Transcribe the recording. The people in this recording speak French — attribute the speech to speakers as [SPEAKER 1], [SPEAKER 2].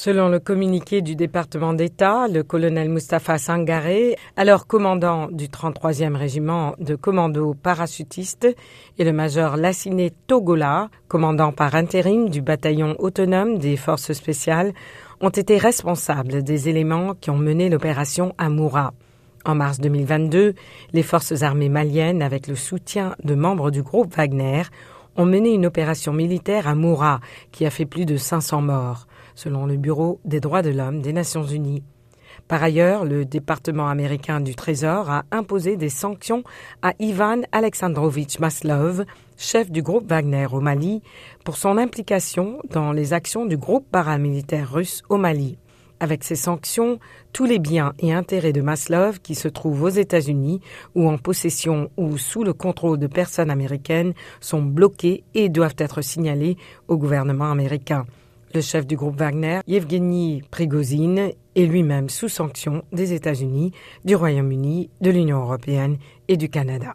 [SPEAKER 1] Selon le communiqué du département d'État, le colonel Mustafa Sangaré, alors commandant du 33e régiment de commandos parachutistes, et le major Lassiné Togola, commandant par intérim du bataillon autonome des forces spéciales, ont été responsables des éléments qui ont mené l'opération Amoura. En mars 2022, les forces armées maliennes, avec le soutien de membres du groupe Wagner, ont mené une opération militaire à Moura qui a fait plus de 500 morts, selon le Bureau des droits de l'homme des Nations unies. Par ailleurs, le département américain du Trésor a imposé des sanctions à Ivan Alexandrovitch Maslov, chef du groupe Wagner au Mali, pour son implication dans les actions du groupe paramilitaire russe au Mali. Avec ces sanctions, tous les biens et intérêts de Maslov qui se trouvent aux États-Unis ou en possession ou sous le contrôle de personnes américaines sont bloqués et doivent être signalés au gouvernement américain. Le chef du groupe Wagner, Yevgeny Prigozhin, est lui-même sous sanction des États-Unis, du Royaume-Uni, de l'Union européenne et du Canada.